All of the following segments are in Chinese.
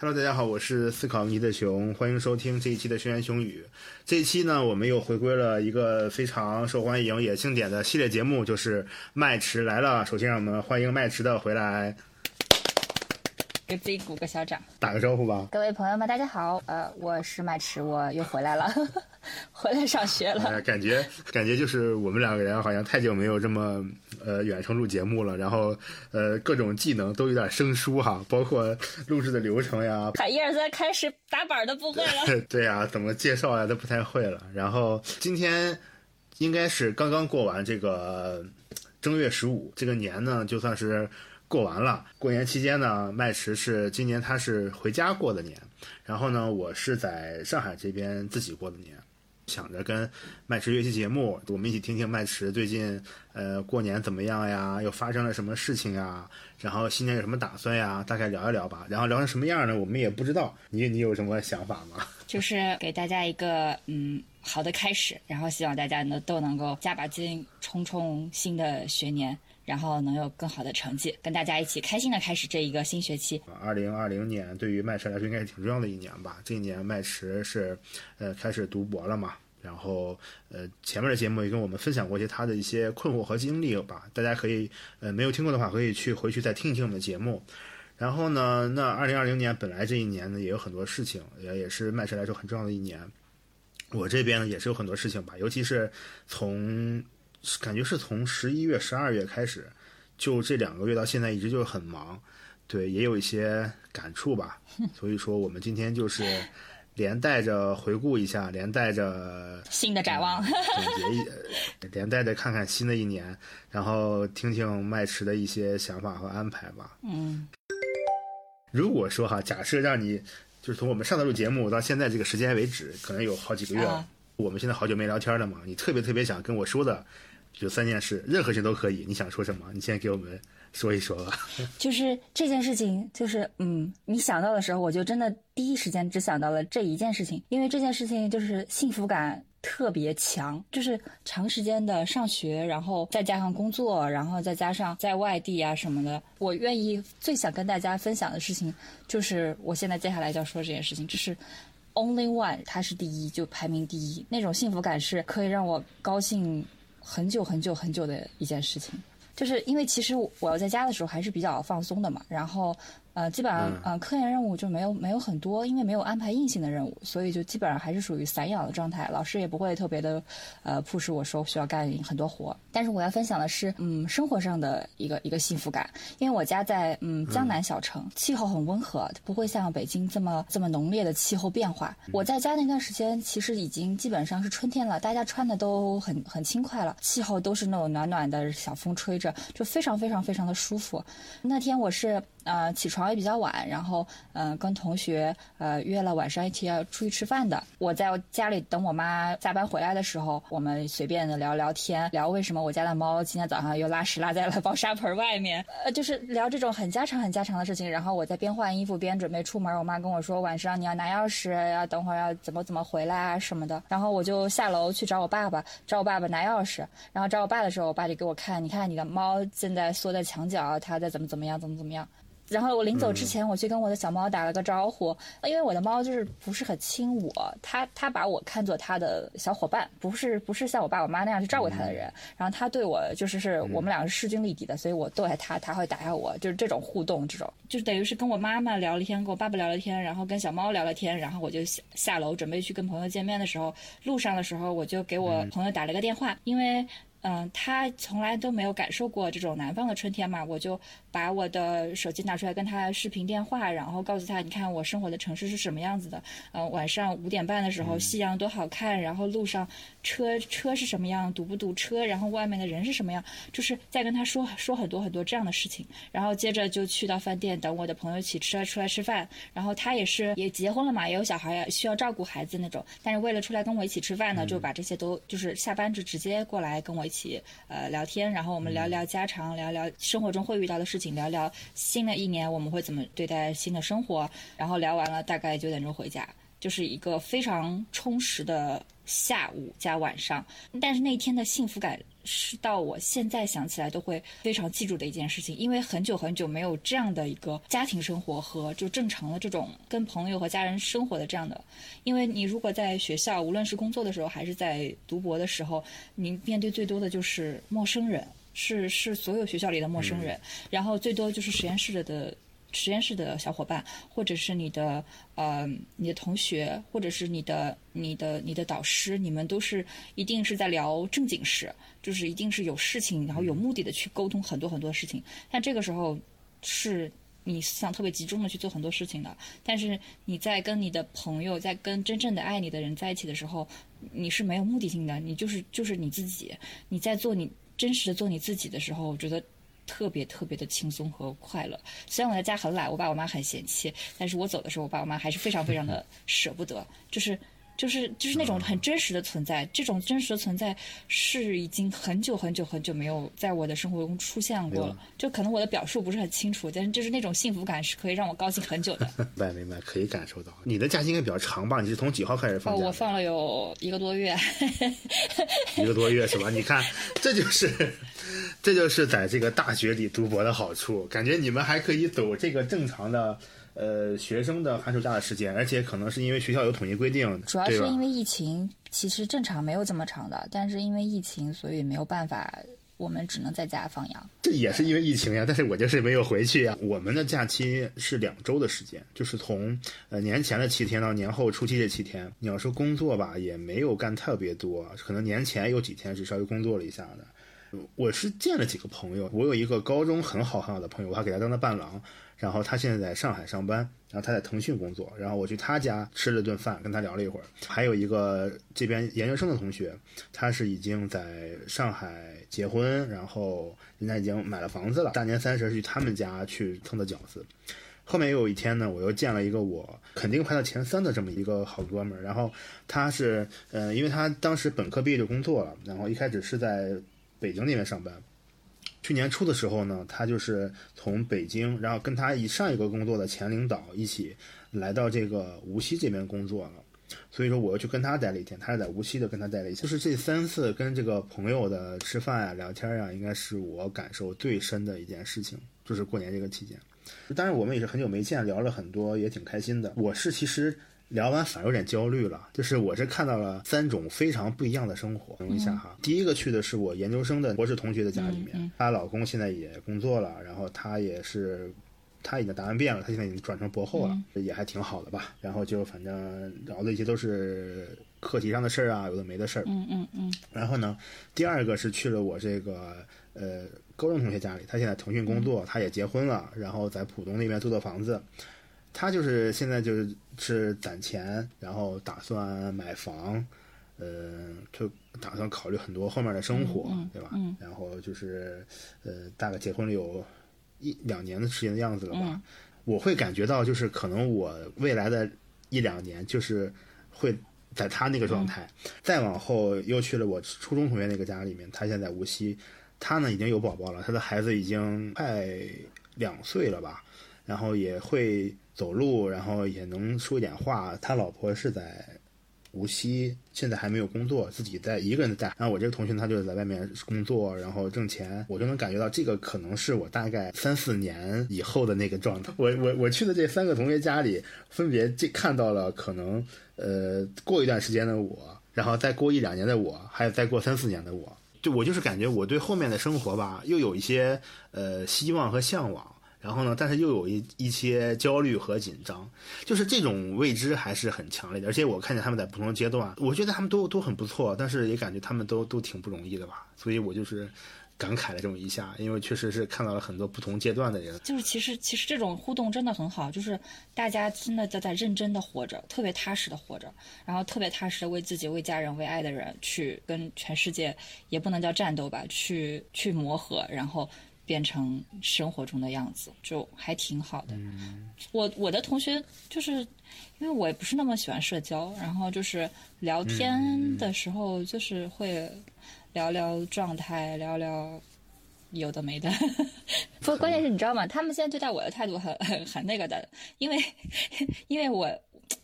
Hello，大家好，我是思考尼的熊，欢迎收听这一期的《轩辕熊语》。这一期呢，我们又回归了一个非常受欢迎也经典的系列节目，就是麦池来了。首先，让我们欢迎麦池的回来。给自己鼓个小掌，打个招呼吧。各位朋友们，大家好，呃，我是麦池，我又回来了，回来上学了。感觉感觉就是我们两个人好像太久没有这么呃远程录节目了，然后呃各种技能都有点生疏哈，包括录制的流程呀，一二三开始打板都不会了。对呀，怎么介绍呀都不太会了。然后今天应该是刚刚过完这个正月十五，这个年呢就算是。过完了，过年期间呢，麦池是今年他是回家过的年，然后呢，我是在上海这边自己过的年，想着跟麦池约期节目，我们一起听听麦池最近呃过年怎么样呀，又发生了什么事情呀，然后新年有什么打算呀，大概聊一聊吧。然后聊成什么样呢？我们也不知道。你你有什么想法吗？就是给大家一个嗯好的开始，然后希望大家呢都能够加把劲，冲冲新的学年。然后能有更好的成绩，跟大家一起开心的开始这一个新学期。二零二零年对于麦驰来说应该是挺重要的一年吧。这一年麦驰是，呃，开始读博了嘛。然后，呃，前面的节目也跟我们分享过一些他的一些困惑和经历吧。大家可以，呃，没有听过的话，可以去回去再听一听我们的节目。然后呢，那二零二零年本来这一年呢也有很多事情，也也是麦驰来说很重要的一年。我这边呢也是有很多事情吧，尤其是从。感觉是从十一月、十二月开始，就这两个月到现在一直就是很忙，对，也有一些感触吧。所以说，我们今天就是连带着回顾一下，连带着 新的展望，总结一，连带着看看新的一年，然后听听麦池的一些想法和安排吧。嗯，如果说哈，假设让你就是从我们上次录节目到现在这个时间为止，可能有好几个月了，我们现在好久没聊天了嘛，你特别特别想跟我说的。就三件事，任何事都可以。你想说什么？你先给我们说一说吧。就是这件事情，就是嗯，你想到的时候，我就真的第一时间只想到了这一件事情，因为这件事情就是幸福感特别强，就是长时间的上学，然后再加上工作，然后再加上在外地啊什么的。我愿意最想跟大家分享的事情，就是我现在接下来就要说这件事情，就是 only one，它是第一，就排名第一，那种幸福感是可以让我高兴。很久很久很久的一件事情，就是因为其实我要在家的时候还是比较放松的嘛，然后。呃，基本上，呃，科研任务就没有没有很多，因为没有安排硬性的任务，所以就基本上还是属于散养的状态。老师也不会特别的，呃，迫使我说需要干很多活。但是我要分享的是，嗯，生活上的一个一个幸福感，因为我家在嗯江南小城，气候很温和，不会像北京这么这么浓烈的气候变化。我在家那段时间其实已经基本上是春天了，大家穿的都很很轻快了，气候都是那种暖暖的小风吹着，就非常非常非常的舒服。那天我是。呃，起床也比较晚，然后嗯，跟同学呃约了晚上一起要出去吃饭的。我在家里等我妈下班回来的时候，我们随便的聊聊天，聊为什么我家的猫今天早上又拉屎拉在了猫砂盆外面，呃，就是聊这种很家常很家常的事情。然后我在边换衣服边准备出门，我妈跟我说晚上你要拿钥匙，要等会儿要怎么怎么回来啊什么的。然后我就下楼去找我爸爸，找我爸爸拿钥匙。然后找我爸的时候，我爸就给我看，你看你的猫现在缩在墙角，它在怎么怎么样，怎么怎么样。然后我临走之前，我去跟我的小猫打了个招呼，因为我的猫就是不是很亲我，它它把我看作它的小伙伴，不是不是像我爸我妈那样去照顾它的人。然后它对我就是是我们两个是势均力敌的，所以我逗爱它，它会打下我，就是这种互动，这种。就是等于是跟我妈妈聊了天，跟我爸爸聊了天，然后跟小猫聊了天，然后我就下下楼准备去跟朋友见面的时候，路上的时候我就给我朋友打了个电话，因为。嗯，他从来都没有感受过这种南方的春天嘛，我就把我的手机拿出来跟他视频电话，然后告诉他，你看我生活的城市是什么样子的。嗯，晚上五点半的时候，夕阳多好看，然后路上车车是什么样，堵不堵车，然后外面的人是什么样，就是在跟他说说很多很多这样的事情。然后接着就去到饭店等我的朋友一起吃出来吃饭。然后他也是也结婚了嘛，也有小孩，需要照顾孩子那种。但是为了出来跟我一起吃饭呢，就把这些都就是下班就直接过来跟我。一起呃聊天，然后我们聊聊家常，聊聊生活中会遇到的事情，聊聊新的一年我们会怎么对待新的生活。然后聊完了，大概九点钟回家，就是一个非常充实的下午加晚上，但是那天的幸福感是到我现在想起来都会非常记住的一件事情，因为很久很久没有这样的一个家庭生活和就正常的这种跟朋友和家人生活的这样的，因为你如果在学校，无论是工作的时候还是在读博的时候，你面对最多的就是陌生人，是是所有学校里的陌生人，然后最多就是实验室的。实验室的小伙伴，或者是你的呃你的同学，或者是你的你的你的导师，你们都是一定是在聊正经事，就是一定是有事情，然后有目的的去沟通很多很多事情。但这个时候是你思想特别集中的去做很多事情的。但是你在跟你的朋友，在跟真正的爱你的人在一起的时候，你是没有目的性的，你就是就是你自己，你在做你真实的做你自己的时候，我觉得。特别特别的轻松和快乐。虽然我在家很懒，我爸我妈很嫌弃，但是我走的时候，我爸我妈还是非常非常的舍不得。就是就是就是那种很真实的存在，这种真实的存在是已经很久很久很久没有在我的生活中出现过了。就可能我的表述不是很清楚，但是就是那种幸福感是可以让我高兴很久的。明白明白，可以感受到。你的假期应该比较长吧？你是从几号开始放？我放了有一个多月。一个多月是吧？你看，这就是。这就是在这个大学里读博的好处，感觉你们还可以走这个正常的，呃，学生的寒暑假的时间，而且可能是因为学校有统一规定，主要是因为疫情，其实正常没有这么长的，但是因为疫情，所以没有办法，我们只能在家放羊。这也是因为疫情呀，但是我就是没有回去呀。我们的假期是两周的时间，就是从呃年前的七天到年后初期这七天。你要说工作吧，也没有干特别多，可能年前有几天是稍微工作了一下的。我是见了几个朋友，我有一个高中很好很好的朋友，我还给他当了伴郎，然后他现在在上海上班，然后他在腾讯工作，然后我去他家吃了顿饭，跟他聊了一会儿。还有一个这边研究生的同学，他是已经在上海结婚，然后人家已经买了房子了，大年三十去他们家去蹭的饺子。后面又有一天呢，我又见了一个我肯定排到前三的这么一个好哥们儿，然后他是，呃，因为他当时本科毕业就工作了，然后一开始是在。北京那边上班，去年初的时候呢，他就是从北京，然后跟他以上一个工作的前领导一起来到这个无锡这边工作了。所以说，我又去跟他待了一天，他是在无锡的，跟他待了一天。就是这三次跟这个朋友的吃饭呀、聊天呀，应该是我感受最深的一件事情，就是过年这个期间。当然，我们也是很久没见，聊了很多，也挺开心的。我是其实。聊完反而有点焦虑了，就是我是看到了三种非常不一样的生活。等一下哈，第一个去的是我研究生的博士同学的家里面，她老公现在也工作了，然后她也是，她已经答案变了，她现在已经转成博后了，也还挺好的吧。然后就反正聊的一些都是课题上的事儿啊，有的没的事儿。嗯嗯嗯。然后呢，第二个是去了我这个呃高中同学家里，他现在腾讯工作，他也结婚了，然后在浦东那边租的房子。他就是现在就是是攒钱，然后打算买房，呃，就打算考虑很多后面的生活，对吧？然后就是呃，大概结婚了有一两年的时间的样子了吧。我会感觉到，就是可能我未来的一两年，就是会在他那个状态。再往后又去了我初中同学那个家里面，他现在无锡，他呢已经有宝宝了，他的孩子已经快两岁了吧，然后也会。走路，然后也能说一点话。他老婆是在无锡，现在还没有工作，自己在一个人在。然后我这个同学他就在外面工作，然后挣钱。我就能感觉到这个可能是我大概三四年以后的那个状态。我我我去的这三个同学家里，分别这看到了可能呃过一段时间的我，然后再过一两年的我，还有再过三四年的我。就我就是感觉我对后面的生活吧，又有一些呃希望和向往。然后呢？但是又有一一些焦虑和紧张，就是这种未知还是很强烈的。而且我看见他们在不同阶段，我觉得他们都都很不错，但是也感觉他们都都挺不容易的吧。所以我就是感慨了这么一下，因为确实是看到了很多不同阶段的人。就是其实其实这种互动真的很好，就是大家真的在在认真的活着，特别踏实的活着，然后特别踏实的为自己、为家人、为爱的人去跟全世界，也不能叫战斗吧，去去磨合，然后。变成生活中的样子，就还挺好的。我我的同学就是，因为我也不是那么喜欢社交，然后就是聊天的时候，就是会聊聊状态，聊聊有的没的。不过关键是你知道吗？他们现在对待我的态度很很很那个的，因为因为我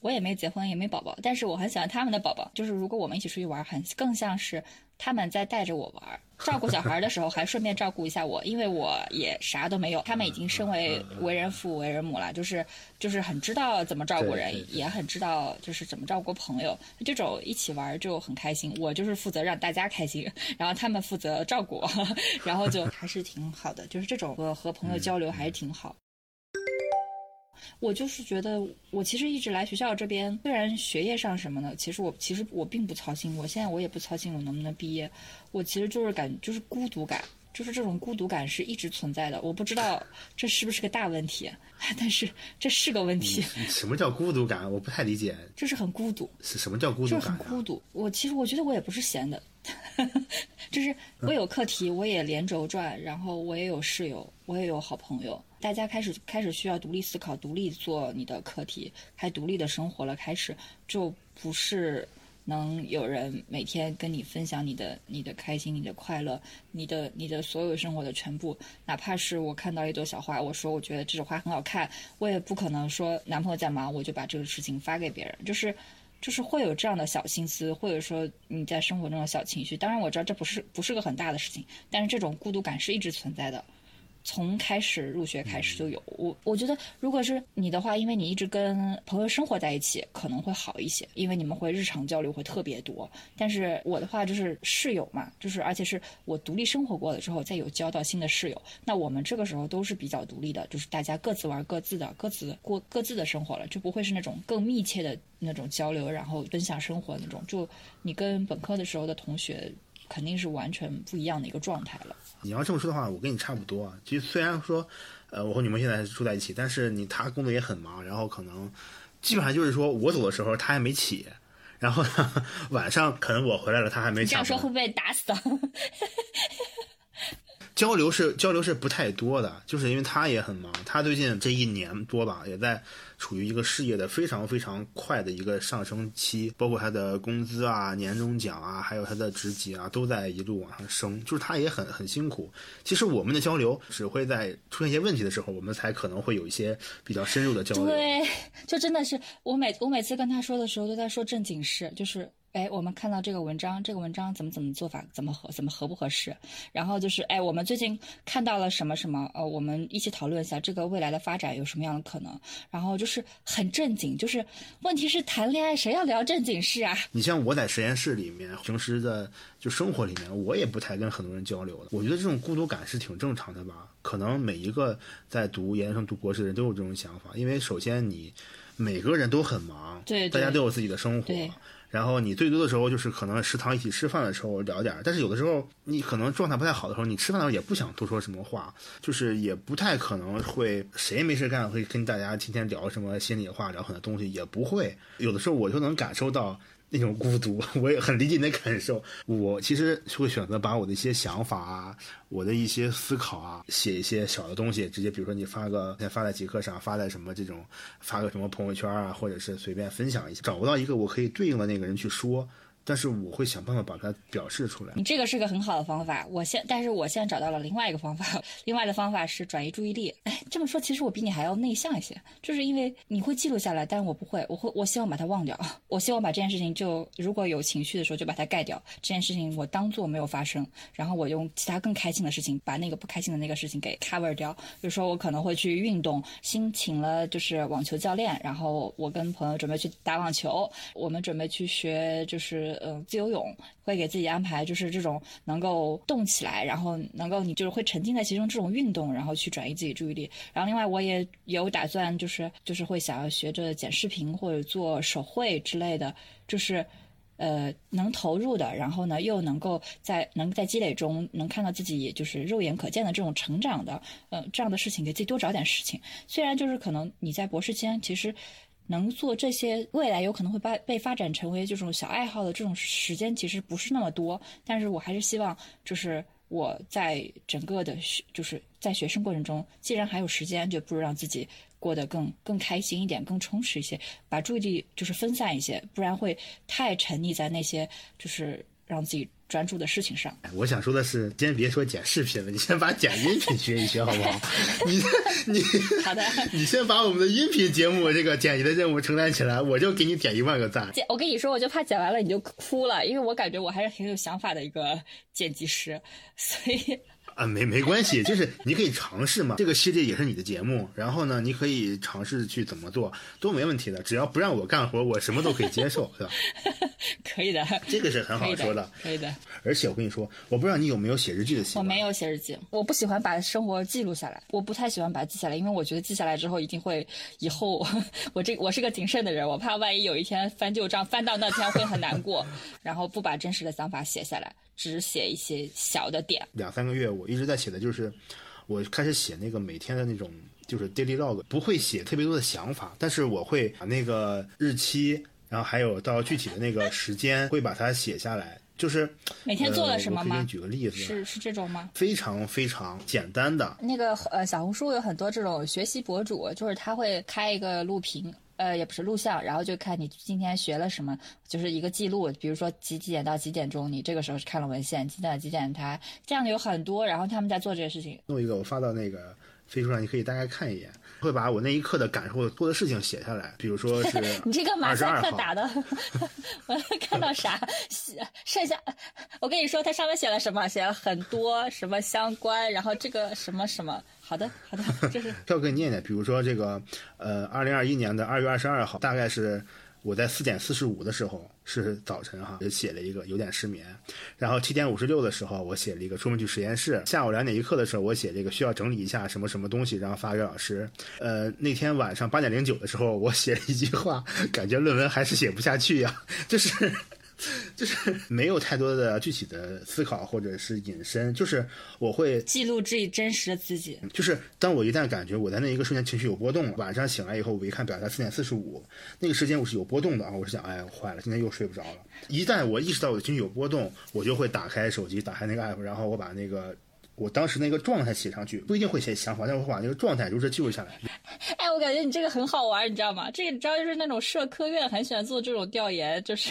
我也没结婚也没宝宝，但是我很喜欢他们的宝宝。就是如果我们一起出去玩，很更像是他们在带着我玩，照顾小孩的时候还顺便照顾一下我，因为我也啥都没有。他们已经身为为人父为人母了，就是就是很知道怎么照顾人，也很知道就是怎么照顾朋友。这种一起玩就很开心。我就是负责让大家开心，然后他们负责照顾我，然后就还是挺好的。就是这种和和朋友交流还是挺好。我就是觉得，我其实一直来学校这边，虽然学业上什么的，其实我其实我并不操心。我现在我也不操心我能不能毕业，我其实就是感就是孤独感，就是这种孤独感是一直存在的。我不知道这是不是个大问题，但是这是个问题。什么叫孤独感？我不太理解。就是很孤独。是什么叫孤独感？就是很孤独。我其实我觉得我也不是闲的。就是我有课题，我也连轴转，然后我也有室友，我也有好朋友，大家开始开始需要独立思考，独立做你的课题，还独立的生活了，开始就不是能有人每天跟你分享你的你的开心、你的快乐、你的你的所有生活的全部，哪怕是我看到一朵小花，我说我觉得这朵花很好看，我也不可能说男朋友在忙，我就把这个事情发给别人，就是。就是会有这样的小心思，或者说你在生活中的小情绪。当然我知道这不是不是个很大的事情，但是这种孤独感是一直存在的。从开始入学开始就有我，我觉得如果是你的话，因为你一直跟朋友生活在一起，可能会好一些，因为你们会日常交流会特别多。但是我的话就是室友嘛，就是而且是我独立生活过了之后，再有交到新的室友，那我们这个时候都是比较独立的，就是大家各自玩各自的，各自过各自的生活了，就不会是那种更密切的那种交流，然后分享生活那种。就你跟本科的时候的同学。肯定是完全不一样的一个状态了。你要这么说的话，我跟你差不多啊。其实虽然说，呃，我和女朋友现在住在一起，但是你他工作也很忙，然后可能基本上就是说我走的时候他还没起，然后 晚上可能我回来了他还没起。这样说会被打死的。交流是交流是不太多的，就是因为他也很忙，他最近这一年多吧，也在处于一个事业的非常非常快的一个上升期，包括他的工资啊、年终奖啊，还有他的职级啊，都在一路往上升，就是他也很很辛苦。其实我们的交流只会在出现一些问题的时候，我们才可能会有一些比较深入的交流。对，就真的是我每我每次跟他说的时候，都在说正经事，就是。哎，我们看到这个文章，这个文章怎么怎么做法，怎么合，怎么合不合适？然后就是，哎，我们最近看到了什么什么？呃，我们一起讨论一下这个未来的发展有什么样的可能？然后就是很正经，就是问题是谈恋爱谁要聊正经事啊？你像我在实验室里面，平时的就生活里面，我也不太跟很多人交流的。我觉得这种孤独感是挺正常的吧？可能每一个在读研究生、读博士的人都有这种想法，因为首先你每个人都很忙，对，大家都有自己的生活。然后你最多的时候就是可能食堂一起吃饭的时候聊点但是有的时候你可能状态不太好的时候，你吃饭的时候也不想多说什么话，就是也不太可能会谁没事干会跟大家天天聊什么心里话，聊很多东西也不会。有的时候我就能感受到。那种孤独，我也很理解你的感受。我其实会选择把我的一些想法啊，我的一些思考啊，写一些小的东西，直接比如说你发个，先发在极客上，发在什么这种，发个什么朋友圈啊，或者是随便分享一下，找不到一个我可以对应的那个人去说。但是我会想办法把它表示出来。你这个是个很好的方法。我现，但是我现在找到了另外一个方法。另外的方法是转移注意力。哎，这么说，其实我比你还要内向一些，就是因为你会记录下来，但是我不会。我会，我希望把它忘掉。我希望把这件事情就，如果有情绪的时候就把它盖掉。这件事情我当做没有发生，然后我用其他更开心的事情把那个不开心的那个事情给 cover 掉。比如说，我可能会去运动，新请了就是网球教练，然后我跟朋友准备去打网球，我们准备去学就是。呃，自由泳会给自己安排，就是这种能够动起来，然后能够你就是会沉浸在其中这种运动，然后去转移自己注意力。然后另外我也有打算，就是就是会想要学着剪视频或者做手绘之类的，就是呃能投入的，然后呢又能够在能在积累中能看到自己就是肉眼可见的这种成长的，呃这样的事情，给自己多找点事情。虽然就是可能你在博士间其实。能做这些，未来有可能会被被发展成为这种小爱好的这种时间，其实不是那么多。但是我还是希望，就是我在整个的学，就是在学生过程中，既然还有时间，就不如让自己过得更更开心一点，更充实一些，把注意力就是分散一些，不然会太沉溺在那些就是让自己专注的事情上。我想说的是，先别说剪视频了，你先把剪音频学一学，好不好？你 你好的，你先把我们的音频节目这个剪辑的任务承担起来，我就给你点一万个赞。剪，我跟你说，我就怕剪完了你就哭了，因为我感觉我还是很有想法的一个剪辑师，所以。啊，没没关系，就是你可以尝试嘛。这个系列也是你的节目，然后呢，你可以尝试去怎么做，都没问题的。只要不让我干活，我什么都可以接受，对吧？可以的，这个是很好说的，可以的。而且我跟你说，我不知道你有没有写日记的习惯。我没有写日记，我不喜欢把生活记录下来，我不太喜欢把它记下来，因为我觉得记下来之后一定会以后 我这我是个谨慎的人，我怕万一有一天翻旧账翻到那天会很难过，然后不把真实的想法写下来。只写一些小的点。两三个月，我一直在写的就是，我开始写那个每天的那种，就是 daily log，不会写特别多的想法，但是我会把那个日期，然后还有到具体的那个时间，会把它写下来。就是每天做了什么吗？我给你举个例子，是是这种吗？非常非常简单的。那个呃，小红书有很多这种学习博主，就是他会开一个录屏。呃，也不是录像，然后就看你今天学了什么，就是一个记录。比如说几几点到几点钟，你这个时候是看了文献，几点几点他这样的有很多。然后他们在做这些事情。弄一个我发到那个飞书上，你可以大概看一眼。会把我那一刻的感受、做的事情写下来。比如说是 你这个马赛克打的，我看到啥写？剩下我跟你说，它上面写了什么？写了很多什么相关，然后这个什么什么。好的，好的，这是。要给你念念，比如说这个，呃，二零二一年的二月二十二号，大概是我在四点四十五的时候，是早晨哈，就写了一个有点失眠。然后七点五十六的时候，我写了一个出门去实验室。下午两点一刻的时候，我写这个需要整理一下什么什么东西，然后发给老师。呃，那天晚上八点零九的时候，我写了一句话，感觉论文还是写不下去呀，就是。就是没有太多的具体的思考或者是引申，就是我会记录自己真实的自己。就是当我一旦感觉我在那一个瞬间情绪有波动，晚上醒来以后，我一看表才四点四十五，那个时间我是有波动的啊，我是想，哎，坏了，今天又睡不着了。一旦我意识到我的情绪有波动，我就会打开手机，打开那个 app，然后我把那个。我当时那个状态写上去，不一定会写想法，但是我把那个状态如实记录下来。哎，我感觉你这个很好玩，你知道吗？这个你知道，就是那种社科院很喜欢做这种调研，就是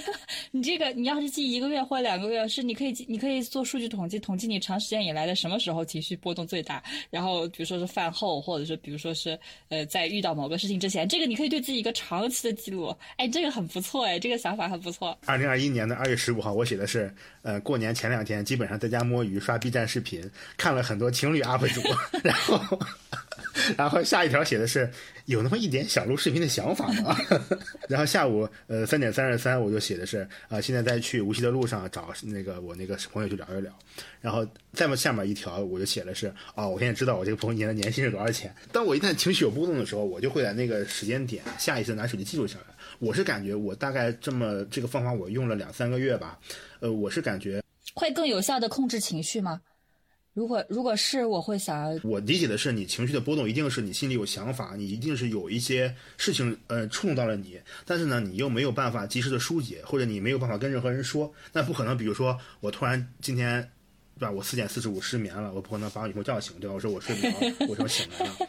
你这个你要是记一个月或两个月，是你可以你可以做数据统计，统计你长时间以来的什么时候情绪波动最大，然后比如说是饭后，或者是比如说是呃在遇到某个事情之前，这个你可以对自己一个长期的记录。哎，这个很不错，哎，这个想法很不错。二零二一年的二月十五号，我写的是呃过年前两天，基本上在家摸鱼刷 B 站视。视频看了很多情侣 UP 主，然后，然后下一条写的是有那么一点想录视频的想法吗？然后下午呃三点三十三我就写的是啊现在在去无锡的路上找那个我那个朋友去聊一聊，然后再么下面一条我就写的是哦我现在知道我这个朋友年的年薪是多少钱。当我一旦情绪有波动的时候，我就会在那个时间点下意识拿手机记录下来。我是感觉我大概这么这个方法我用了两三个月吧，呃我是感觉会更有效的控制情绪吗？如果如果是我会想要，我理解的是，你情绪的波动一定是你心里有想法，你一定是有一些事情呃触动到了你，但是呢，你又没有办法及时的疏解，或者你没有办法跟任何人说，那不可能。比如说我突然今天，对吧？我四点四十五失眠了，我不可能把我女朋友叫醒，对吧？我说我睡不着，我说醒来了。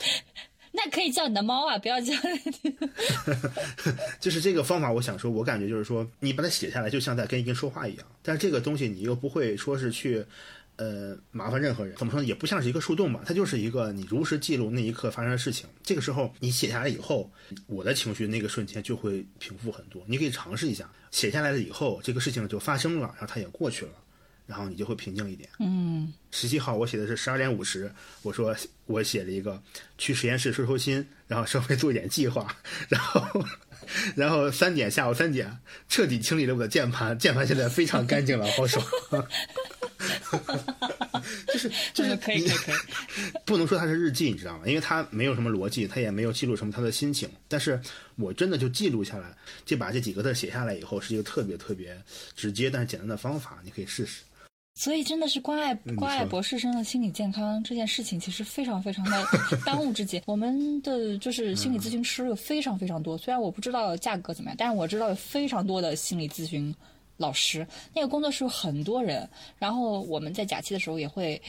那可以叫你的猫啊，不要叫。就是这个方法，我想说，我感觉就是说，你把它写下来，就像在跟一个人说话一样，但是这个东西你又不会说是去。呃，麻烦任何人怎么说呢？也不像是一个树洞吧，它就是一个你如实记录那一刻发生的事情。这个时候你写下来以后，我的情绪那个瞬间就会平复很多。你可以尝试一下，写下来了以后，这个事情就发生了，然后它也过去了，然后你就会平静一点。嗯，十七号我写的是十二点五十，我说我写了一个去实验室收收心，然后稍微做一点计划，然后然后三点下午三点彻底清理了我的键盘，键盘现在非常干净了，好爽。就是就是可以可以可以，不能说它是日记，你知道吗？因为它没有什么逻辑，它也没有记录什么他的心情。但是我真的就记录下来，就把这几个字写下来以后，是一个特别特别直接但是简单的方法，你可以试试。所以真的是关爱关爱博士生的心理健康这件事情，其实非常非常的 当务之急。我们的就是心理咨询师有非常非常多，虽然我不知道价格怎么样，但是我知道有非常多的心理咨询。老师。那个工作室有很多人，然后我们在假期的时候也会。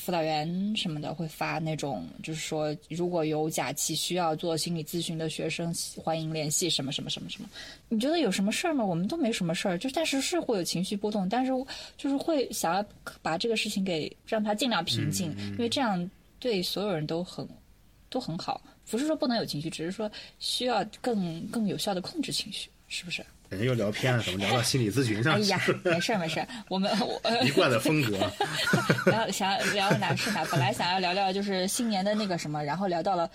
辅导员什么的会发那种，就是说如果有假期需要做心理咨询的学生，欢迎联系什么什么什么什么。你觉得有什么事儿吗？我们都没什么事儿，就但是是会有情绪波动，但是就是会想要把这个事情给让他尽量平静，因为这样对所有人都很都很好。不是说不能有情绪，只是说需要更更有效的控制情绪，是不是？人家又聊偏了，怎么聊到心理咨询上？哎呀，没事没事，我们我 一贯的风格。聊想聊哪是哪，本来想要聊聊就是新年的那个什么，然后聊到了。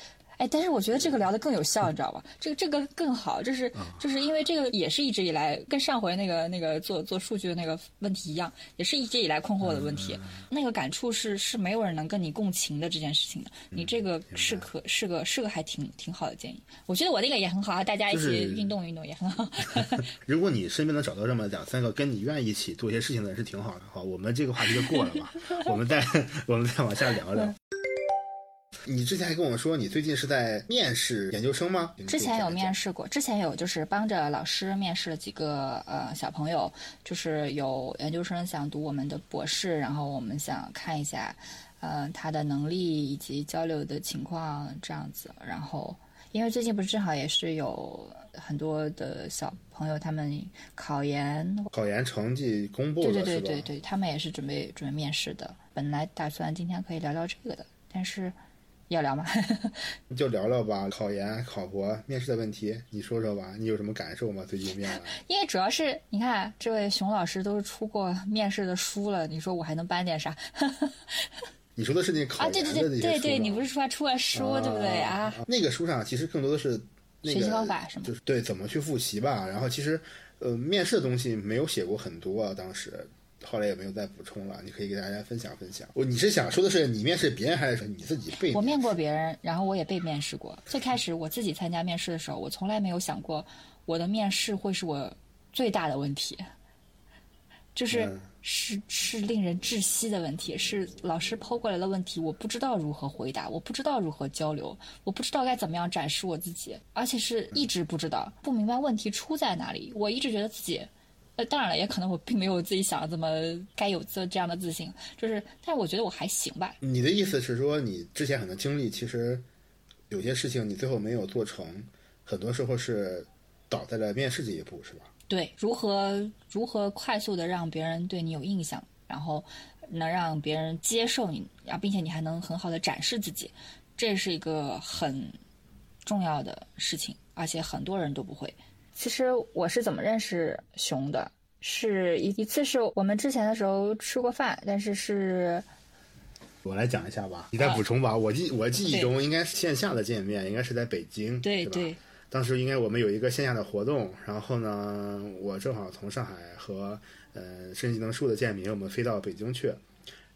哎，但是我觉得这个聊的更有效，你知道吧？这个这个更好，就是就是因为这个也是一直以来跟上回那个那个做做数据的那个问题一样，也是一直以来困惑我的问题。那个感触是是没有人能跟你共情的这件事情的。你这个是可是个是个还挺挺好的建议。我觉得我那个也很好啊，大家一起运动运动也很好。如果你身边能找到这么两三个跟你愿意一起做一些事情的人，是挺好的。好，我们这个话题就过了吧，我们再我们再往下聊聊。你之前还跟我们说，你最近是在面试研究生吗？之前有面试过，之前有就是帮着老师面试了几个呃小朋友，就是有研究生想读我们的博士，然后我们想看一下，呃他的能力以及交流的情况这样子。然后因为最近不是正好也是有很多的小朋友他们考研，考研成绩公布了，对对对对对，他们也是准备准备面试的。本来打算今天可以聊聊这个的，但是。要聊吗？就聊聊吧，考研、考博、面试的问题，你说说吧，你有什么感受吗？最近面了？因为主要是你看，这位熊老师都是出过面试的书了，你说我还能搬点啥？你说的是那考研的对对对对对，你不是说出了书对不对啊？那个书上其实更多的是学习方法什么？就是对怎么去复习吧。然后其实呃，面试的东西没有写过很多，啊，当时。后来也没有再补充了，你可以给大家分享分享。我你是想说的是你面试别人，还是说你自己被？我面过别人，然后我也被面试过。最开始我自己参加面试的时候，我从来没有想过我的面试会是我最大的问题，就是是是令人窒息的问题，是老师抛过来的问题，我不知道如何回答，我不知道如何交流，我不知道该怎么样展示我自己，而且是一直不知道，不明白问题出在哪里。我一直觉得自己。呃，当然了，也可能我并没有自己想的这么该有这这样的自信，就是，但是我觉得我还行吧。你的意思是说，你之前很多经历，其实有些事情你最后没有做成，很多时候是倒在了面试这一步，是吧？对，如何如何快速的让别人对你有印象，然后能让别人接受你，然后并且你还能很好的展示自己，这是一个很重要的事情，而且很多人都不会。其实我是怎么认识熊的？是一一次是我们之前的时候吃过饭，但是是，我来讲一下吧，你再补充吧。我记我记忆中应该是线下的见面，应该是在北京，对对。当时应该我们有一个线下的活动，然后呢，我正好从上海和呃深技能树的建民，我们飞到北京去。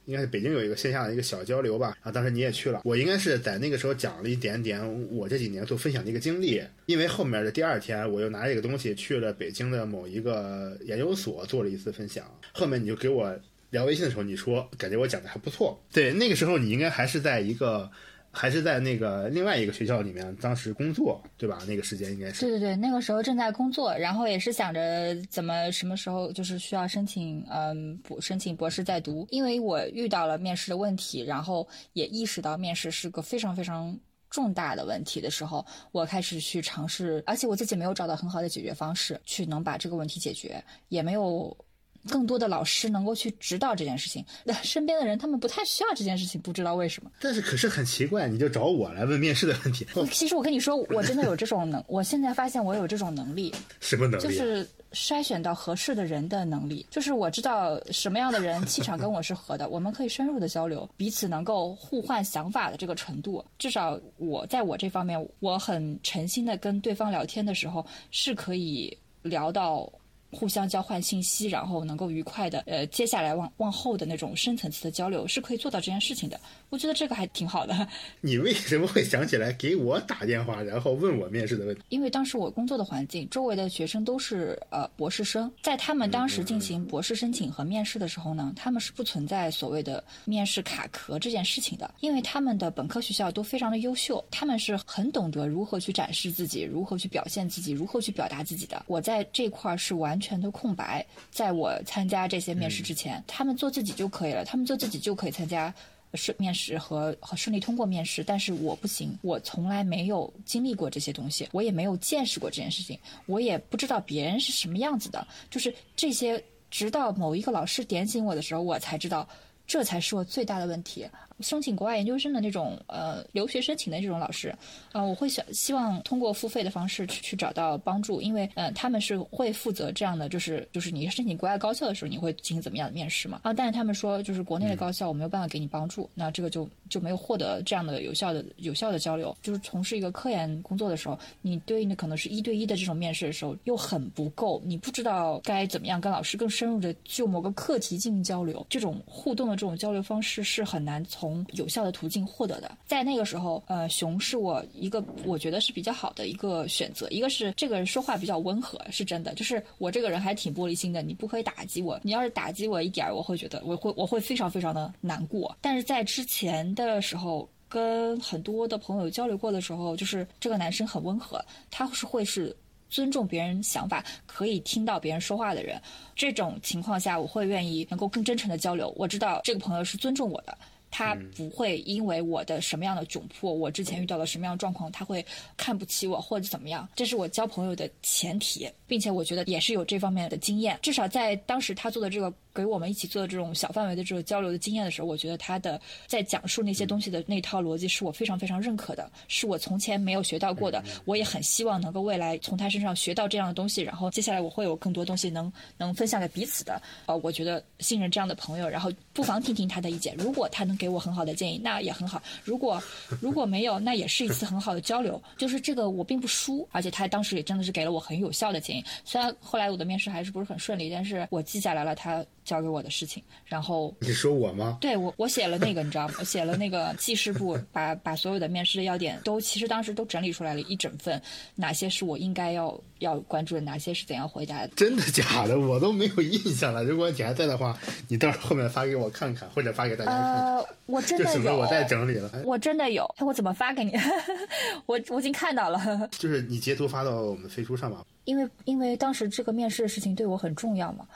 应该是北京有一个线下的一个小交流吧，啊，当时你也去了，我应该是在那个时候讲了一点点我这几年做分享的一个经历，因为后面的第二天我又拿这个东西去了北京的某一个研究所做了一次分享，后面你就给我聊微信的时候，你说感觉我讲的还不错，对，那个时候你应该还是在一个。还是在那个另外一个学校里面，当时工作，对吧？那个时间应该是对对对，那个时候正在工作，然后也是想着怎么什么时候就是需要申请，嗯，博申请博士在读。因为我遇到了面试的问题，然后也意识到面试是个非常非常重大的问题的时候，我开始去尝试，而且我自己没有找到很好的解决方式，去能把这个问题解决，也没有。更多的老师能够去指导这件事情，那身边的人他们不太需要这件事情，不知道为什么。但是可是很奇怪，你就找我来问面试的问题。其实我跟你说，我真的有这种能，我现在发现我有这种能力。什么能力？就是筛选到合适的人的能力。就是我知道什么样的人气场跟我是合的，我们可以深入的交流，彼此能够互换想法的这个程度。至少我在我这方面，我很诚心的跟对方聊天的时候，是可以聊到。互相交换信息，然后能够愉快的，呃，接下来往往后的那种深层次的交流是可以做到这件事情的。我觉得这个还挺好的。你为什么会想起来给我打电话，然后问我面试的问题？因为当时我工作的环境，周围的学生都是呃博士生，在他们当时进行博士申请和面试的时候呢，他们是不存在所谓的面试卡壳这件事情的，因为他们的本科学校都非常的优秀，他们是很懂得如何去展示自己，如何去表现自己，如何去表达自己的。我在这块是完。完全的空白。在我参加这些面试之前，他们做自己就可以了，他们做自己就可以参加顺面试和和顺利通过面试。但是我不行，我从来没有经历过这些东西，我也没有见识过这件事情，我也不知道别人是什么样子的。就是这些，直到某一个老师点醒我的时候，我才知道，这才是我最大的问题。申请国外研究生的那种呃留学申请的这种老师，啊，我会想希望通过付费的方式去去找到帮助，因为呃他们是会负责这样的，就是就是你申请国外高校的时候，你会进行怎么样的面试嘛？啊，但是他们说就是国内的高校我没有办法给你帮助，那这个就就没有获得这样的有效的有效的交流。就是从事一个科研工作的时候，你对应的可能是一对一的这种面试的时候又很不够，你不知道该怎么样跟老师更深入的就某个课题进行交流，这种互动的这种交流方式是很难从从有效的途径获得的。在那个时候，呃，熊是我一个我觉得是比较好的一个选择。一个是这个人说话比较温和，是真的，就是我这个人还挺玻璃心的，你不可以打击我。你要是打击我一点儿，我会觉得我会我会非常非常的难过。但是在之前的时候，跟很多的朋友交流过的时候，就是这个男生很温和，他是会是尊重别人想法，可以听到别人说话的人。这种情况下，我会愿意能够更真诚的交流。我知道这个朋友是尊重我的。他不会因为我的什么样的窘迫，我之前遇到了什么样的状况，他会看不起我或者怎么样。这是我交朋友的前提，并且我觉得也是有这方面的经验。至少在当时他做的这个给我们一起做的这种小范围的这种交流的经验的时候，我觉得他的在讲述那些东西的那套逻辑是我非常非常认可的，是我从前没有学到过的。我也很希望能够未来从他身上学到这样的东西，然后接下来我会有更多东西能能分享给彼此的。呃，我觉得信任这样的朋友，然后不妨听听他的意见，如果他能给我很好的建议，那也很好。如果如果没有，那也是一次很好的交流。就是这个我并不输，而且他当时也真的是给了我很有效的建议。虽然后来我的面试还是不是很顺利，但是我记下来了他交给我的事情。然后你说我吗？对我，我写了那个，你知道吗？我写了那个记事簿，把把所有的面试的要点都，其实当时都整理出来了一整份，哪些是我应该要要关注的，哪些是怎样回答的。真的假的？我都没有印象了。如果你还在的话，你到时候后面发给我看看，或者发给大家看。呃，我真的有，我再整理了。我真的有，我怎么发给你？我我已经看到了。就是你截图发到我们飞书上吧。因为因为当时这个面试的事情对我很重要嘛。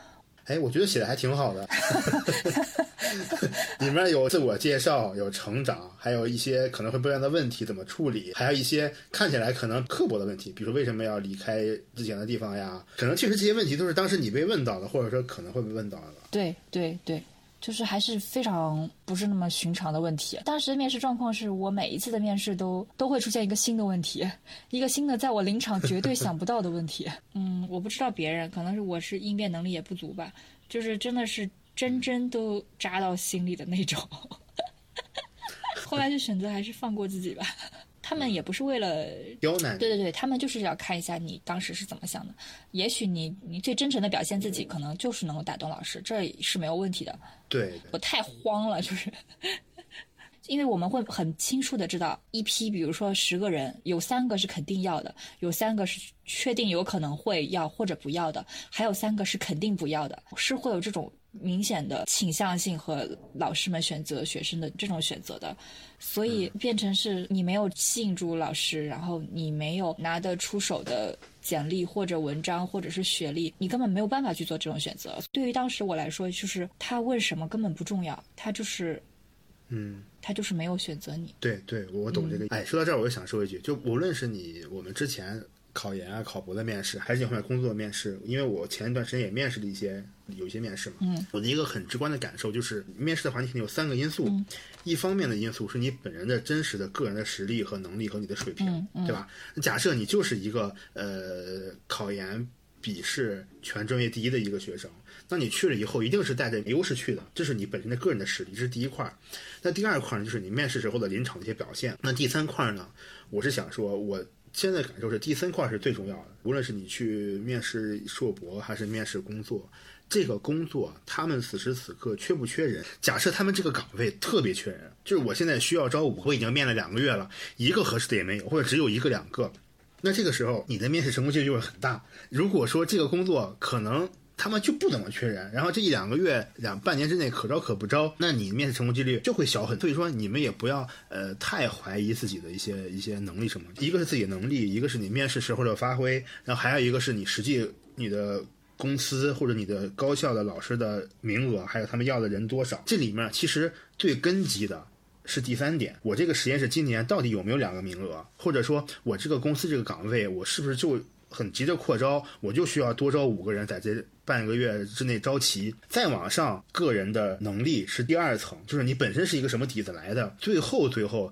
哎，我觉得写的还挺好的，里面有自我介绍，有成长，还有一些可能会不一样的问题怎么处理，还有一些看起来可能刻薄的问题，比如说为什么要离开之前的地方呀？可能确实这些问题都是当时你被问到的，或者说可能会被问到的。对对对。就是还是非常不是那么寻常的问题。当时的面试状况是我每一次的面试都都会出现一个新的问题，一个新的在我临场绝对想不到的问题。嗯，我不知道别人，可能是我是应变能力也不足吧。就是真的是针针都扎到心里的那种。后来就选择还是放过自己吧。他们也不是为了刁难，对对对，他们就是要看一下你当时是怎么想的。也许你你最真诚的表现自己，可能就是能够打动老师，这是没有问题的。对，我太慌了，就是，因为我们会很清楚的知道，一批比如说十个人，有三个是肯定要的，有三个是确定有可能会要或者不要的，还有三个是肯定不要的，是会有这种。明显的倾向性和老师们选择学生的这种选择的，所以变成是你没有吸引住老师，然后你没有拿得出手的简历或者文章或者是学历，你根本没有办法去做这种选择。对于当时我来说，就是他问什么根本不重要，他就是，嗯，他就是没有选择你。对对，我懂这个。哎，说到这儿，我就想说一句，就无论是你我们之前。考研啊，考博的面试，还是你后面工作的面试？因为我前一段时间也面试了一些，有一些面试嘛。嗯。我的一个很直观的感受就是，面试的话，你肯定有三个因素。嗯。一方面的因素是你本人的真实的个人的实力和能力和你的水平，对吧？假设你就是一个呃考研笔试全专业第一的一个学生，那你去了以后一定是带着优势去的，这是你本身的个人的实力，这是第一块。那第二块呢，就是你面试时候的临场的一些表现。那第三块呢，我是想说，我。现在感受是第三块是最重要的，无论是你去面试硕博还是面试工作，这个工作他们此时此刻缺不缺人？假设他们这个岗位特别缺人，就是我现在需要招五个，我已经面了两个月了，一个合适的也没有，或者只有一个两个，那这个时候你的面试成功几率就会很大。如果说这个工作可能。他们就不怎么缺人，然后这一两个月、两半年之内可招可不招，那你面试成功几率就会小很。所以说你们也不要呃太怀疑自己的一些一些能力什么。一个是自己能力，一个是你面试时候的发挥，然后还有一个是你实际你的公司或者你的高校的老师的名额，还有他们要的人多少。这里面其实最根基的是第三点，我这个实验室今年到底有没有两个名额，或者说我这个公司这个岗位，我是不是就很急着扩招，我就需要多招五个人在这半个月之内招齐。再往上，个人的能力是第二层，就是你本身是一个什么底子来的。最后，最后。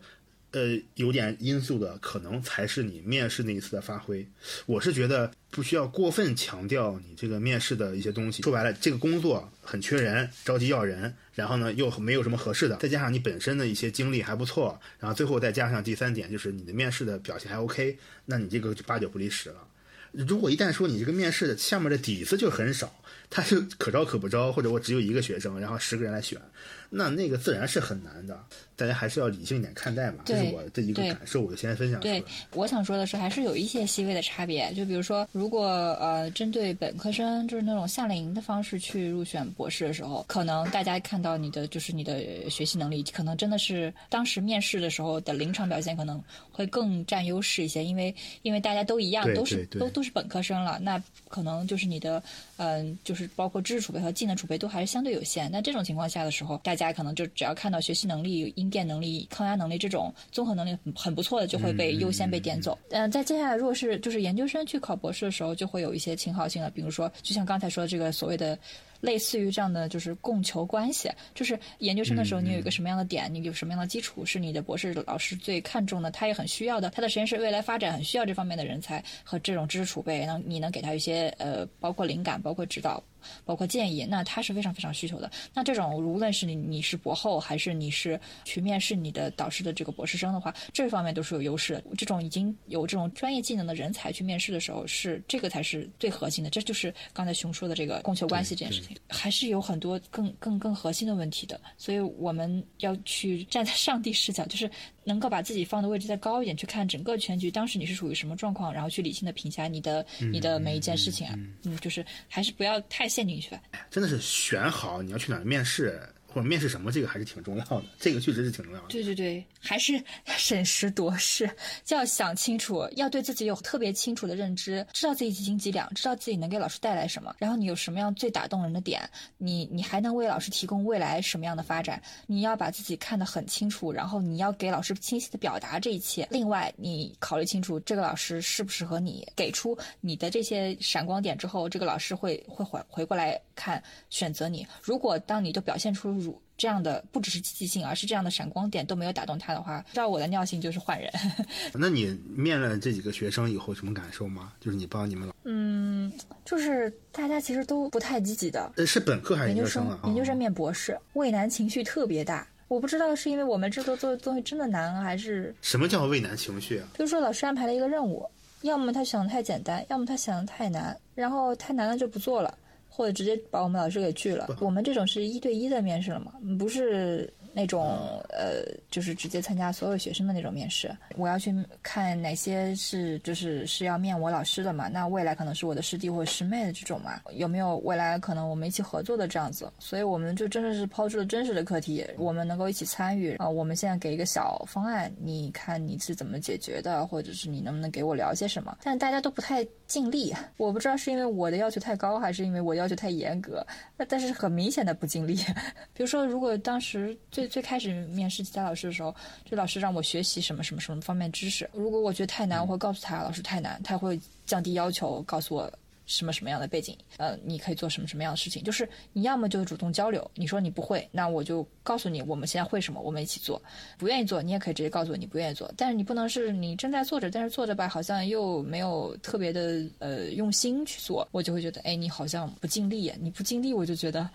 呃，有点因素的可能才是你面试那一次的发挥。我是觉得不需要过分强调你这个面试的一些东西。说白了，这个工作很缺人，着急要人，然后呢又没有什么合适的，再加上你本身的一些经历还不错，然后最后再加上第三点就是你的面试的表现还 OK，那你这个就八九不离十了。如果一旦说你这个面试的下面的底子就很少，他是可招可不招，或者我只有一个学生，然后十个人来选，那那个自然是很难的。大家还是要理性一点看待嘛，这是我的一个感受，我就先分享。对，我想说的是，还是有一些细微的差别。就比如说，如果呃针对本科生，就是那种夏令营的方式去入选博士的时候，可能大家看到你的就是你的学习能力，可能真的是当时面试的时候的临场表现可能会更占优势一些，因为因为大家都一样，都是都都是本科生了，那可能就是你的嗯，就是包括知识储备和技能储备都还是相对有限。那这种情况下的时候，大家可能就只要看到学习能力应变能力、抗压能力这种综合能力很很不错的，就会被优先被点走。嗯，在接下来，如果是就是研究生去考博士的时候，就会有一些倾好性了。比如说，就像刚才说的这个所谓的类似于这样的就是供求关系，就是研究生的时候你有一个什么样的点，你有什么样的基础是你的博士老师最看重的，他也很需要的，他的实验室未来发展很需要这方面的人才和这种知识储备，能你能给他一些呃，包括灵感，包括指导。包括建议，那他是非常非常需求的。那这种无论是你你是博后，还是你是去面试你的导师的这个博士生的话，这方面都是有优势的。这种已经有这种专业技能的人才去面试的时候，是这个才是最核心的。这就是刚才熊说的这个供求关系这件事情，还是有很多更更更核心的问题的。所以我们要去站在上帝视角，就是能够把自己放的位置再高一点，去看整个全局，当时你是属于什么状况，然后去理性的评价你的你的每一件事情啊。嗯，就是还是不要太。陷进去，真的是选好你要去哪面试。或者面试什么，这个还是挺重要的，这个确实是挺重要的。对对对，还是审时度势，就要想清楚，要对自己有特别清楚的认知，知道自己几斤几两，知道自己能给老师带来什么，然后你有什么样最打动人的点，你你还能为老师提供未来什么样的发展，你要把自己看得很清楚，然后你要给老师清晰的表达这一切。另外，你考虑清楚这个老师适不适合你，给出你的这些闪光点之后，这个老师会会回回过来看选择你。如果当你都表现出。这样的不只是积极性，而是这样的闪光点都没有打动他的话，照我的尿性就是换人。那你面了这几个学生以后什么感受吗？就是你帮你们老嗯，就是大家其实都不太积极的。呃，是本科还是研究生啊？研究生面博士，畏难情绪特别大。我不知道是因为我们制作做的东西真的难，还是什么叫畏难情绪啊？比如说老师安排了一个任务，要么他想的太简单，要么他想的太难，然后太难了就不做了。或者直接把我们老师给拒了。我们这种是一对一的面试了嘛，不是。那种呃，就是直接参加所有学生的那种面试。我要去看哪些是就是是要面我老师的嘛？那未来可能是我的师弟或者师妹的这种嘛？有没有未来可能我们一起合作的这样子？所以我们就真的是抛出了真实的课题，我们能够一起参与啊。我们现在给一个小方案，你看你是怎么解决的，或者是你能不能给我聊些什么？但大家都不太尽力，我不知道是因为我的要求太高，还是因为我要求太严格。那但是很明显的不尽力。比如说，如果当时。最最开始面试其他老师的时候，这老师让我学习什么什么什么方面知识。如果我觉得太难，我会告诉他老师太难，他会降低要求，告诉我什么什么样的背景，呃，你可以做什么什么样的事情。就是你要么就主动交流，你说你不会，那我就告诉你我们现在会什么，我们一起做。不愿意做，你也可以直接告诉我你不愿意做。但是你不能是你正在做着，但是做着吧，好像又没有特别的呃用心去做，我就会觉得，哎，你好像不尽力，你不尽力，我就觉得。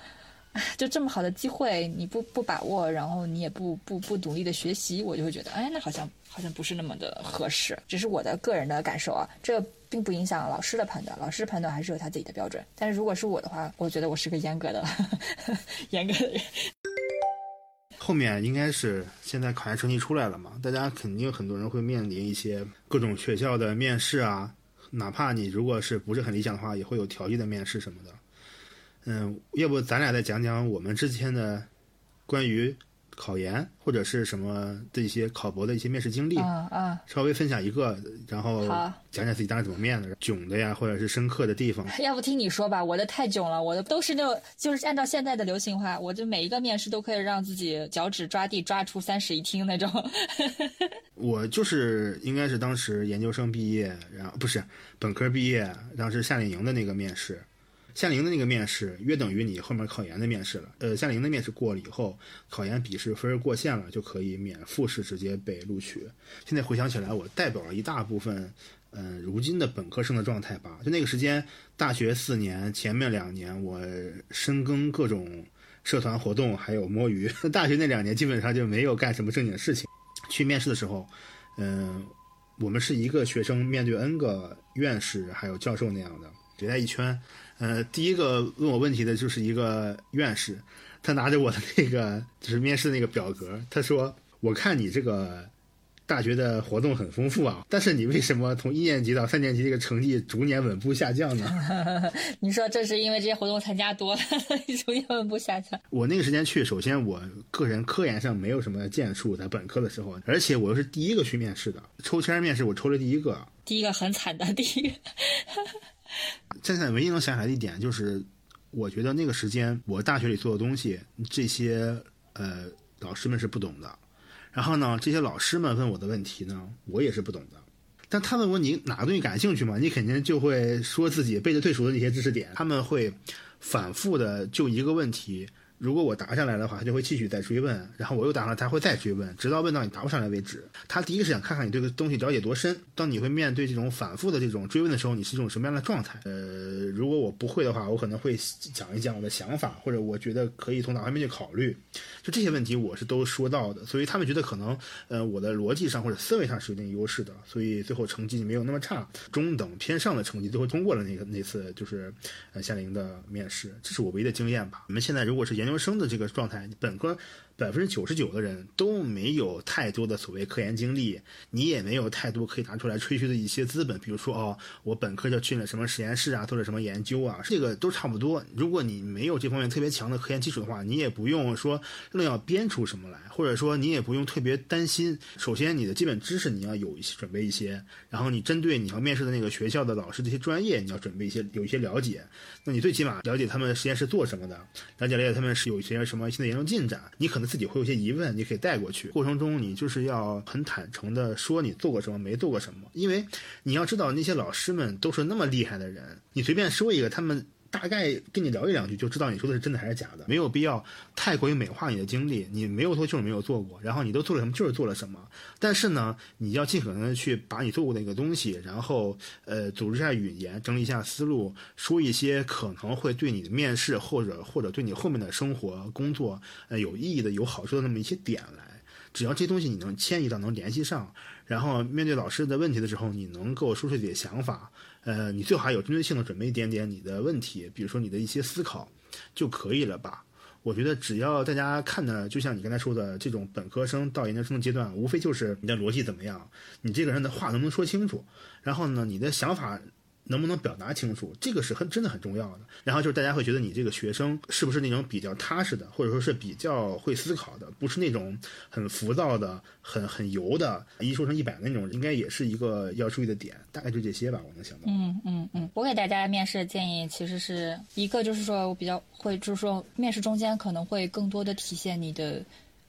就这么好的机会，你不不把握，然后你也不不不努力的学习，我就会觉得，哎，那好像好像不是那么的合适。只是我的个人的感受啊，这并不影响老师的判断，老师判断还是有他自己的标准。但是如果是我的话，我觉得我是个严格的 严格的人。后面应该是现在考研成绩出来了嘛，大家肯定很多人会面临一些各种学校的面试啊，哪怕你如果是不是很理想的话，也会有调剂的面试什么的。嗯，要不咱俩再讲讲我们之前的关于考研或者是什么的一些考博的一些面试经历，啊啊，稍微分享一个，然后好讲讲自己当时怎么面的，囧的呀，或者是深刻的地方。要不听你说吧，我的太囧了，我的都是那种，就是按照现在的流行话，我就每一个面试都可以让自己脚趾抓地抓出三室一厅那种。我就是应该是当时研究生毕业，然后不是本科毕业，当时夏令营的那个面试，夏令营的那个面试约等于你后面考研的面试了。呃，夏令营的面试过了以后，考研笔试分过线了，就可以免复试直接被录取。现在回想起来，我代表了一大部分，嗯、如今的本科生的状态吧。就那个时间，大学四年，前面两年我深耕各种社团活动，还有摸鱼。大学那两年基本上就没有干什么正经事情。去面试的时候，嗯、我们是一个学生面对 N 个院士还有教授那样的，围在一圈。呃，第一个问我问题的就是一个院士，他拿着我的那个就是面试的那个表格，他说：“我看你这个大学的活动很丰富啊，但是你为什么从一年级到三年级这个成绩逐年稳步下降呢？” 你说这是因为这些活动参加多了，逐年稳步下降。我那个时间去，首先我个人科研上没有什么建树，在本科的时候，而且我又是第一个去面试的，抽签面试我抽了第一个。第一个很惨的，第一个 现在唯一能想起来的一点就是，我觉得那个时间我大学里做的东西，这些呃老师们是不懂的。然后呢，这些老师们问我的问题呢，我也是不懂的。但他问我你哪个东西感兴趣嘛，你肯定就会说自己背的最熟的那些知识点。他们会反复的就一个问题，如果我答上来的话，他就会继续再追问，然后我又答上来，他会再追问，直到问到你答不上来为止。他第一个是想看看你对这个东西了解多深。当你会面对这种反复的这种追问的时候，你是一种什么样的状态？呃，如果我不会的话，我可能会讲一讲我的想法，或者我觉得可以从哪方面去考虑。就这些问题，我是都说到的，所以他们觉得可能，呃，我的逻辑上或者思维上是有点优势的，所以最后成绩没有那么差，中等偏上的成绩最后通过了那个那次就是呃夏令营的面试，这是我唯一的经验吧。我们现在如果是研究生的这个状态，本科百分之九十九的人都没有太多的所谓科研经历，你也没有太多可以拿出来吹嘘的一些资本，比如说哦，我本科就去了什么实验室啊，做了什么研究啊，这个都差不多。如果你没有这方面特别强的科研基础的话，你也不用说愣要编出什么来，或者说你也不用特别担心。首先，你的基本知识你要有一些准备一些，然后你针对你要面试的那个学校的老师这些专业，你要准备一些有一些了解。那你最起码了解他们实验室做什么的，了解了解他们是有一些什么新的研究进展，你可能自己会有些疑问，你可以带过去。过程中你就是要很坦诚的说你做过什么，没做过什么，因为你要知道那些老师们都是那么厉害的人，你随便说一个他们。大概跟你聊一两句就知道你说的是真的还是假的，没有必要太过于美化你的经历。你没有做就是没有做过，然后你都做了什么就是做了什么。但是呢，你要尽可能的去把你做过的一个东西，然后呃组织一下语言，整理一下思路，说一些可能会对你的面试或者或者对你后面的生活工作呃有意义的、有好处的那么一些点来。只要这些东西你能迁移到、能联系上，然后面对老师的问题的时候，你能够说出自己的想法，呃，你最好还有针对性的准备一点点你的问题，比如说你的一些思考就可以了吧。我觉得只要大家看的，就像你刚才说的，这种本科生到研究生的阶段，无非就是你的逻辑怎么样，你这个人的话能不能说清楚，然后呢，你的想法能不能表达清楚，这个是很真的很重要的。然后就是大家会觉得你这个学生是不是那种比较踏实的，或者说是比较会思考的，不是那种很浮躁的、很很油的，一说成一百的那种，应该也是一个要注意的点。大概就这些吧，我能想到。嗯嗯嗯，我给大家面试的建议其实是一个，就是说我比较会，就是说面试中间可能会更多的体现你的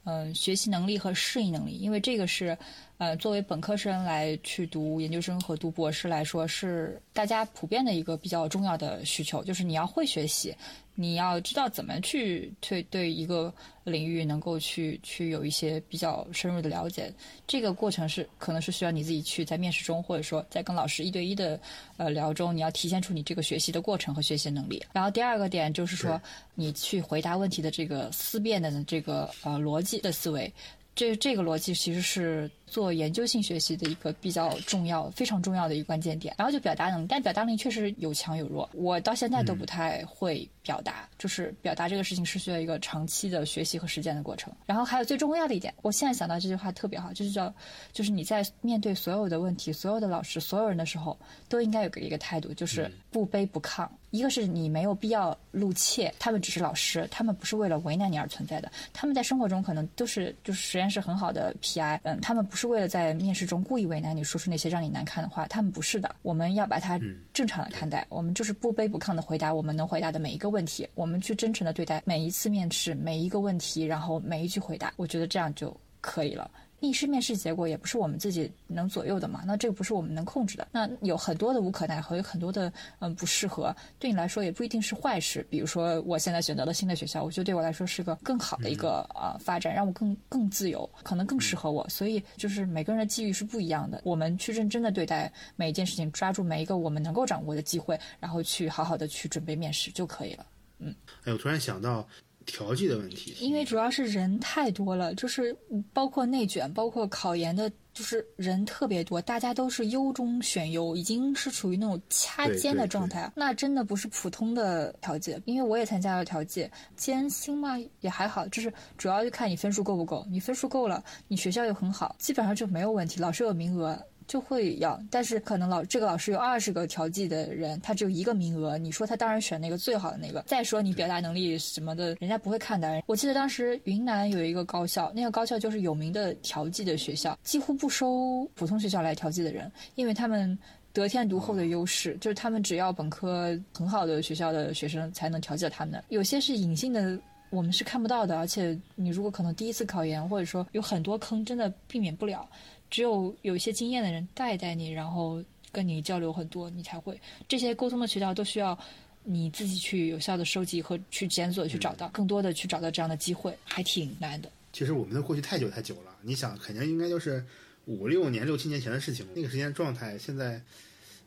嗯、学习能力和适应能力，因为这个是呃作为本科生来去读研究生和读博士来说，是大家普遍的一个比较重要的需求，就是你要会学习，你要知道怎么去对对一个领域能够去去有一些比较深入的了解。这个过程是可能是需要你自己去在面试中，或者说在跟老师一对一的呃聊中，你要体现出你这个学习的过程和学习能力。然后第二个点就是说，你去回答问题的这个思辨的这个呃逻辑的思维。这这个逻辑其实是做研究性学习的一个比较重要、非常重要的一个关键点。然后就表达能力，但表达能力确实有强有弱。我到现在都不太会表达，就是表达这个事情是需要一个长期的学习和实践的过程。然后还有最重要的一点，我现在想到这句话特别好，就是叫，就是你在面对所有的问题、所有的老师、所有人的时候，都应该有个一个态度，就是不卑不亢。一个是你没有必要露怯，他们只是老师，他们不是为了为难你而存在的。他们在生活中可能都是就是实验室很好的 PI，嗯，他们不是为了在面试中故意为难你，说出那些让你难看的话，他们不是的。我们要把它正常的看待，我们就是不卑不亢的回答我们能回答的每一个问题，我们去真诚的对待每一次面试每一个问题，然后每一句回答，我觉得这样就可以了。面试面试结果也不是我们自己能左右的嘛，那这个不是我们能控制的。那有很多的无可奈何，有很多的嗯不适合，对你来说也不一定是坏事。比如说，我现在选择了新的学校，我觉得对我来说是个更好的一个呃发展，让我更更自由，可能更适合我。所以就是每个人的机遇是不一样的，我们去认真的对待每一件事情，抓住每一个我们能够掌握的机会，然后去好好的去准备面试就可以了。嗯，哎，我突然想到。调剂的问题，因为主要是人太多了，就是包括内卷，包括考研的，就是人特别多，大家都是优中选优，已经是处于那种掐尖的状态。那真的不是普通的调剂，因为我也参加了调剂，艰辛嘛也还好，就是主要就看你分数够不够，你分数够了，你学校又很好，基本上就没有问题，老师有名额。就会要，但是可能老这个老师有二十个调剂的人，他只有一个名额。你说他当然选那个最好的那个。再说你表达能力什么的，人家不会看的。我记得当时云南有一个高校，那个高校就是有名的调剂的学校，几乎不收普通学校来调剂的人，因为他们得天独厚的优势，就是他们只要本科很好的学校的学生才能调剂到他们的。有些是隐性的，我们是看不到的。而且你如果可能第一次考研，或者说有很多坑，真的避免不了。只有有一些经验的人带带你，然后跟你交流很多，你才会这些沟通的渠道都需要你自己去有效的收集和去检索，去找到更多的去找到这样的机会，还挺难的。其实我们的过去太久太久了，你想肯定应该就是五六年、六七年前的事情，那个时间状态现在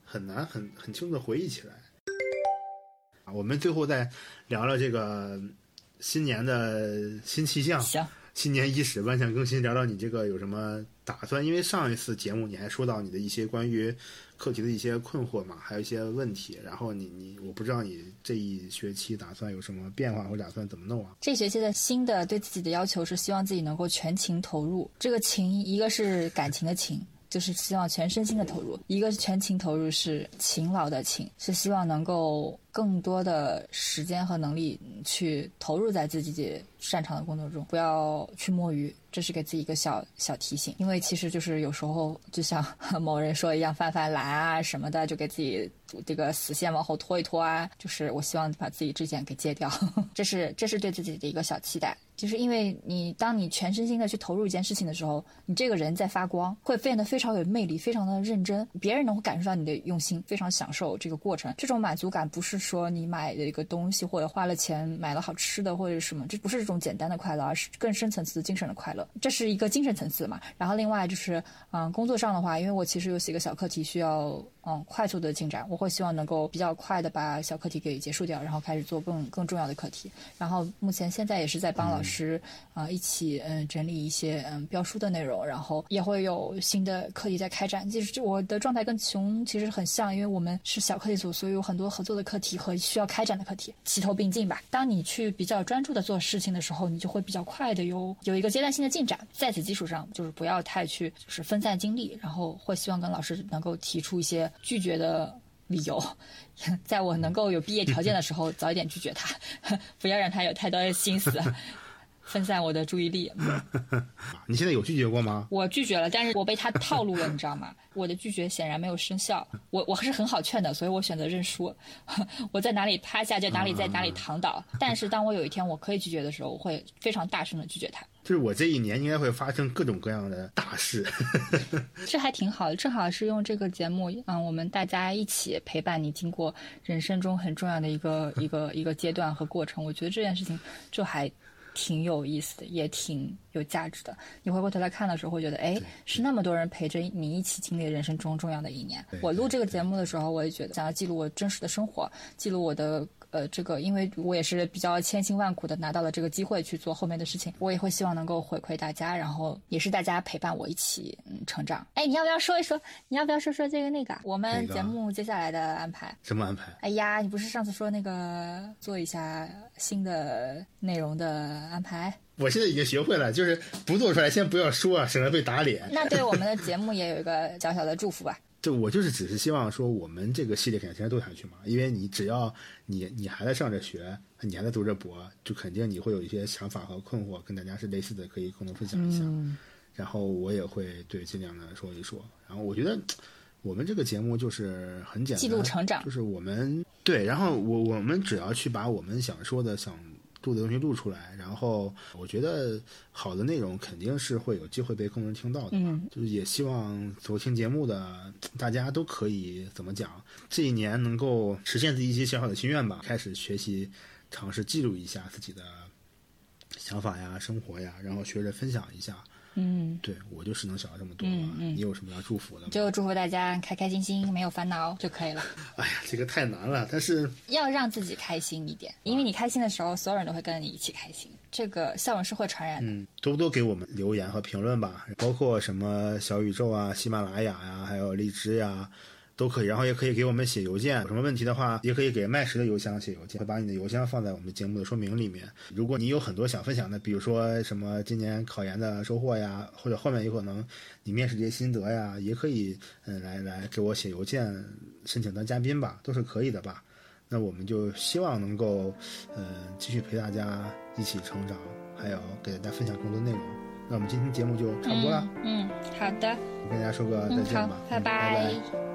很难很很清楚的回忆起来。啊，我们最后再聊聊这个新年的新气象。行。新年伊始，万象更新，聊聊你这个有什么打算？因为上一次节目你还说到你的一些关于课题的一些困惑嘛，还有一些问题。然后你你，我不知道你这一学期打算有什么变化，或打算怎么弄啊？这学期的新的对自己的要求是希望自己能够全情投入。这个情，一个是感情的情。就是希望全身心的投入，一个是全情投入，是勤劳的勤，是希望能够更多的时间和能力去投入在自己擅长的工作中，不要去摸鱼。这是给自己一个小小提醒，因为其实就是有时候就像 某人说一样，犯犯懒啊什么的，就给自己这个死线往后拖一拖啊。就是我希望把自己这件给戒掉，这是这是对自己的一个小期待。就是因为你，当你全身心的去投入一件事情的时候，你这个人在发光，会变得非常有魅力，非常的认真，别人能够感受到你的用心，非常享受这个过程。这种满足感不是说你买了一个东西，或者花了钱买了好吃的，或者什么，这不是这种简单的快乐，而是更深层次的精神的快乐。这是一个精神层次嘛。然后另外就是，嗯，工作上的话，因为我其实有几个小课题需要。嗯，快速的进展，我会希望能够比较快的把小课题给结束掉，然后开始做更更重要的课题。然后目前现在也是在帮老师啊一起嗯整理一些嗯标书的内容，然后也会有新的课题在开展。其实我的状态跟熊其实很像，因为我们是小课题组，所以有很多合作的课题和需要开展的课题齐头并进吧。当你去比较专注的做事情的时候，你就会比较快的有有一个阶段性的进展。在此基础上，就是不要太去就是分散精力，然后会希望跟老师能够提出一些。拒绝的理由，在我能够有毕业条件的时候，早一点拒绝他，不要让他有太多的心思。分散我的注意力。你现在有拒绝过吗？我拒绝了，但是我被他套路了，你知道吗？我的拒绝显然没有生效。我我还是很好劝的，所以我选择认输。我在哪里趴下就哪里在哪里躺倒。但是当我有一天我可以拒绝的时候，我会非常大声的拒绝他。就是我这一年应该会发生各种各样的大事。这还挺好的，正好是用这个节目，嗯，我们大家一起陪伴你经过人生中很重要的一个一个一个阶段和过程。我觉得这件事情就还。挺有意思的，也挺有价值的。你回过头来看的时候，会觉得，哎，是那么多人陪着你一起经历人生中重要的一年。我录这个节目的时候，我也觉得想要记录我真实的生活，记录我的呃，这个因为我也是比较千辛万苦的拿到了这个机会去做后面的事情，我也会希望能够回馈大家，然后也是大家陪伴我一起嗯成长。哎，你要不要说一说？你要不要说说这个那个我们节目接下来的安排？什么安排？哎呀，你不是上次说那个做一下新的内容的安排？我现在已经学会了，就是不做出来先不要说，省得被打脸。那对我们的节目也有一个小小的祝福吧。就我就是只是希望说，我们这个系列肯定天天都下去嘛，因为你只要你你还在上着学，你还在读着博，就肯定你会有一些想法和困惑，跟大家是类似的，可以共同分享一下。然后我也会对尽量的说一说。然后我觉得我们这个节目就是很简单，记录成长，就是我们对，然后我我们只要去把我们想说的想。录的东西录出来，然后我觉得好的内容肯定是会有机会被更多人听到的。嗯，就是也希望收听节目的大家都可以怎么讲，这一年能够实现自己一些小小的心愿吧，开始学习，尝试记录一下自己的想法呀、生活呀，然后学着分享一下。嗯，对我就是能想到这么多了。嗯，你有什么要祝福的？就祝福大家开开心心，没有烦恼就可以了。哎呀，这个太难了，但是 要让自己开心一点，因为你开心的时候，所有人都会跟着你一起开心。这个笑容是会传染的。嗯，多多给我们留言和评论吧，包括什么小宇宙啊、喜马拉雅呀，还有荔枝呀。都可以，然后也可以给我们写邮件，有什么问题的话，也可以给麦石的邮箱写邮件，会把你的邮箱放在我们的节目的说明里面。如果你有很多想分享的，比如说什么今年考研的收获呀，或者后面有可能你面试这些心得呀，也可以嗯来来给我写邮件申请当嘉宾吧，都是可以的吧。那我们就希望能够嗯继续陪大家一起成长，还有给大家分享更多内容。那我们今天节目就差不多了。嗯，好的。跟大家说个再见吧，拜拜。